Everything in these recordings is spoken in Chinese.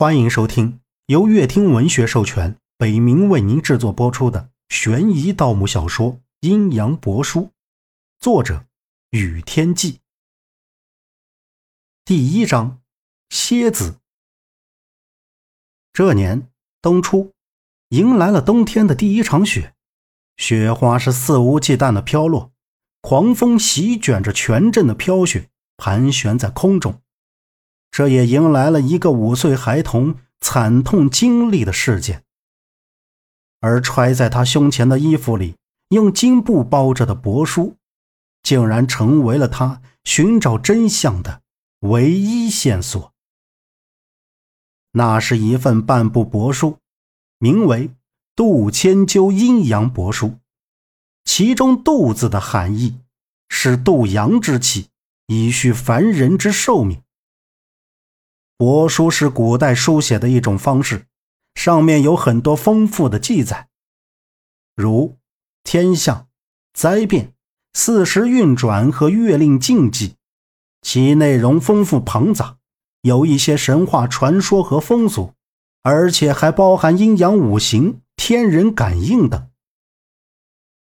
欢迎收听由乐听文学授权、北冥为您制作播出的悬疑盗墓小说《阴阳帛书》，作者：雨天记。第一章：蝎子。这年冬初，迎来了冬天的第一场雪，雪花是肆无忌惮的飘落，狂风席卷着全镇的飘雪，盘旋在空中。这也迎来了一个五岁孩童惨痛经历的事件，而揣在他胸前的衣服里用金布包着的帛书，竟然成为了他寻找真相的唯一线索。那是一份半部帛书，名为《杜千秋阴阳帛书》，其中“杜”字的含义是杜阳之气，以续凡人之寿命。帛书是古代书写的一种方式，上面有很多丰富的记载，如天象、灾变、四时运转和月令禁忌，其内容丰富庞杂，有一些神话传说和风俗，而且还包含阴阳五行、天人感应等。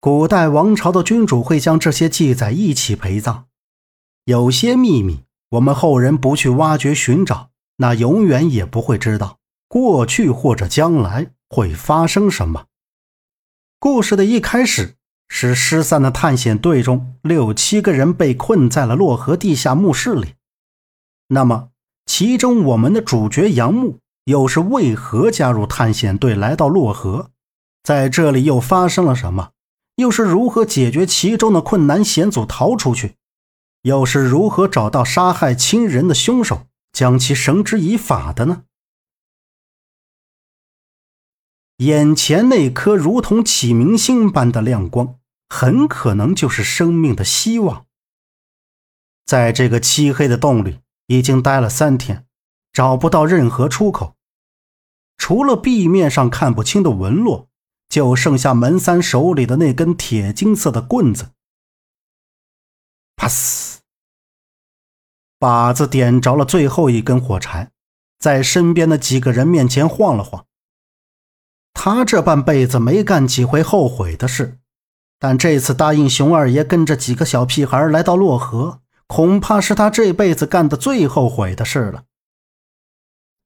古代王朝的君主会将这些记载一起陪葬，有些秘密我们后人不去挖掘寻找。那永远也不会知道过去或者将来会发生什么。故事的一开始是失散的探险队中六七个人被困在了洛河地下墓室里。那么，其中我们的主角杨木又是为何加入探险队来到洛河？在这里又发生了什么？又是如何解决其中的困难险阻逃出去？又是如何找到杀害亲人的凶手？将其绳之以法的呢？眼前那颗如同启明星般的亮光，很可能就是生命的希望。在这个漆黑的洞里，已经待了三天，找不到任何出口，除了壁面上看不清的纹络，就剩下门三手里的那根铁金色的棍子。啪靶！子点着了最后一根火柴，在身边的几个人面前晃了晃。他这半辈子没干几回后悔的事，但这次答应熊二爷跟着几个小屁孩来到洛河，恐怕是他这辈子干的最后悔的事了。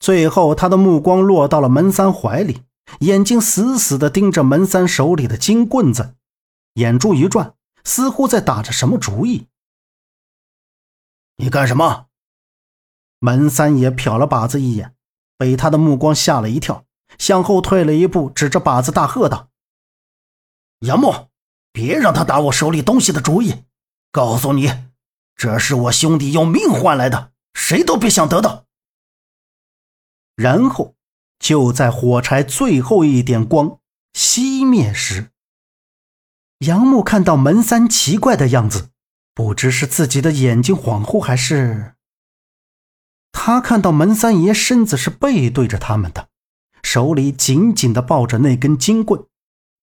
最后，他的目光落到了门三怀里，眼睛死死地盯着门三手里的金棍子，眼珠一转，似乎在打着什么主意。你干什么？门三爷瞟了靶子一眼，被他的目光吓了一跳，向后退了一步，指着靶子大喝道：“杨木，别让他打我手里东西的主意！告诉你，这是我兄弟用命换来的，谁都别想得到。”然后，就在火柴最后一点光熄灭时，杨木看到门三奇怪的样子。不知是自己的眼睛恍惚，还是他看到门三爷身子是背对着他们的，手里紧紧的抱着那根金棍，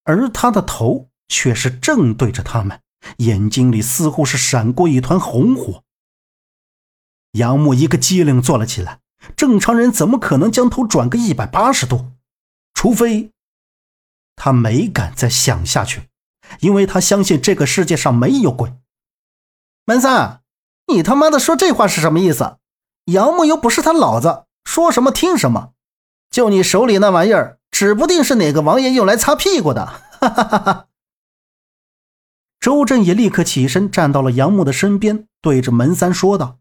而他的头却是正对着他们，眼睛里似乎是闪过一团红火。杨木一个机灵坐了起来，正常人怎么可能将头转个一百八十度？除非他没敢再想下去，因为他相信这个世界上没有鬼。门三，你他妈的说这话是什么意思？杨木又不是他老子，说什么听什么。就你手里那玩意儿，指不定是哪个王爷用来擦屁股的。哈哈哈哈！周震也立刻起身，站到了杨木的身边，对着门三说道：“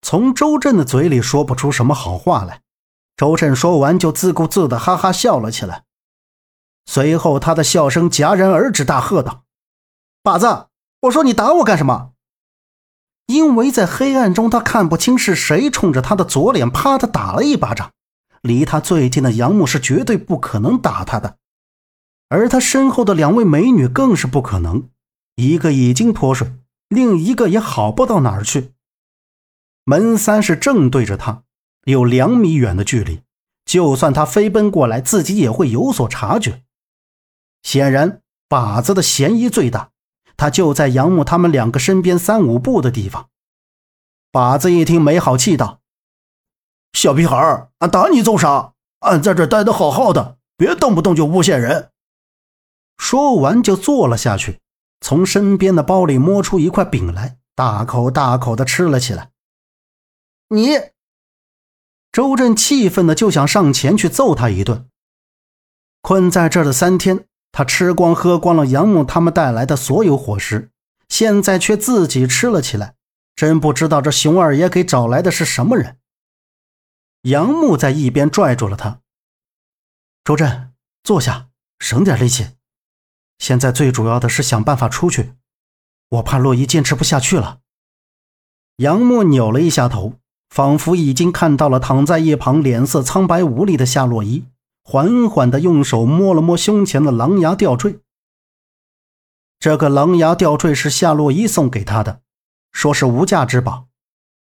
从周震的嘴里说不出什么好话来。”周震说完，就自顾自的哈哈笑了起来。随后，他的笑声戛然而止，大喝道：“靶子，我说你打我干什么？”因为在黑暗中，他看不清是谁冲着他的左脸啪的打了一巴掌。离他最近的杨木是绝对不可能打他的，而他身后的两位美女更是不可能。一个已经脱水，另一个也好不到哪儿去。门三是正对着他，有两米远的距离，就算他飞奔过来，自己也会有所察觉。显然，靶子的嫌疑最大。他就在杨木他们两个身边三五步的地方。靶子一听，没好气道：“小屁孩儿，俺打你做啥？俺在这待得好好的，别动不动就诬陷人。说完就坐了下去，从身边的包里摸出一块饼来，大口大口的吃了起来。你，周震气愤的就想上前去揍他一顿。困在这儿的三天，他吃光喝光了杨木他们带来的所有伙食，现在却自己吃了起来，真不知道这熊二爷给找来的是什么人。杨木在一边拽住了他：“周震，坐下，省点力气。现在最主要的是想办法出去，我怕洛伊坚持不下去了。”杨木扭了一下头，仿佛已经看到了躺在一旁脸色苍白无力的夏洛伊，缓缓地用手摸了摸胸前的狼牙吊坠。这个狼牙吊坠是夏洛伊送给他的，说是无价之宝。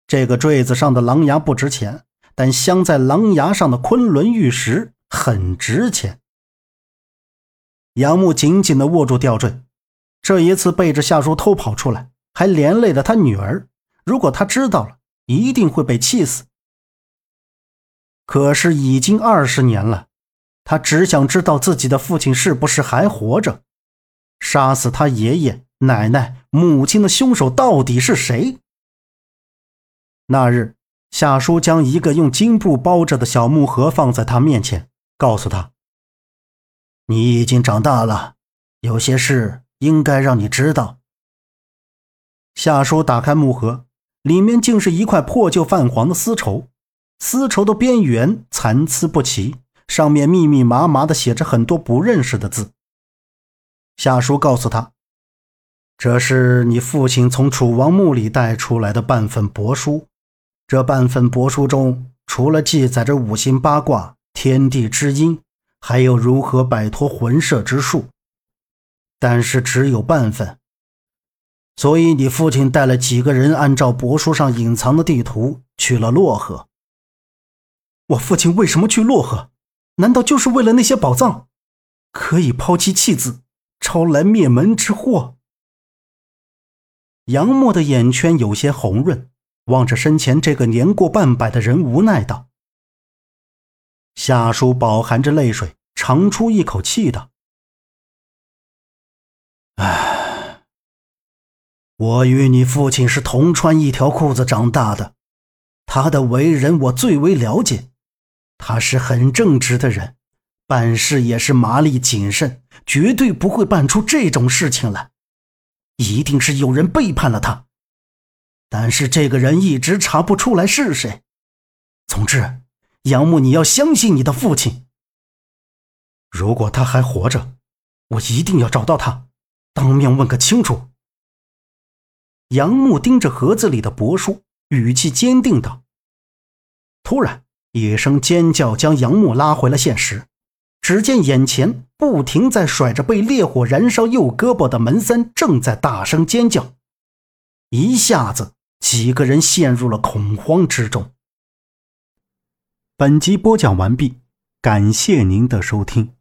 这个坠子上的狼牙不值钱。但镶在狼牙上的昆仑玉石很值钱。杨木紧紧地握住吊坠，这一次背着夏叔偷跑出来，还连累了他女儿。如果他知道了，一定会被气死。可是已经二十年了，他只想知道自己的父亲是不是还活着。杀死他爷爷、奶奶、母亲的凶手到底是谁？那日。夏叔将一个用金布包着的小木盒放在他面前，告诉他：“你已经长大了，有些事应该让你知道。”夏叔打开木盒，里面竟是一块破旧泛黄的丝绸，丝绸的边缘参差不齐，上面密密麻麻的写着很多不认识的字。夏叔告诉他：“这是你父亲从楚王墓里带出来的半份帛书。”这半份帛书中，除了记载着五行八卦、天地之阴，还有如何摆脱魂摄之术，但是只有半份。所以你父亲带了几个人，按照帛书上隐藏的地图去了洛河。我父亲为什么去洛河？难道就是为了那些宝藏？可以抛妻弃子，招来灭门之祸？杨默的眼圈有些红润。望着身前这个年过半百的人，无奈道：“夏叔饱含着泪水，长出一口气道：‘唉，我与你父亲是同穿一条裤子长大的，他的为人我最为了解。他是很正直的人，办事也是麻利谨慎，绝对不会办出这种事情来。一定是有人背叛了他。’”但是这个人一直查不出来是谁。总之，杨木，你要相信你的父亲。如果他还活着，我一定要找到他，当面问个清楚。杨木盯着盒子里的帛书，语气坚定道。突然，一声尖叫将杨木拉回了现实。只见眼前不停在甩着被烈火燃烧右胳膊的门三，正在大声尖叫，一下子。几个人陷入了恐慌之中。本集播讲完毕，感谢您的收听。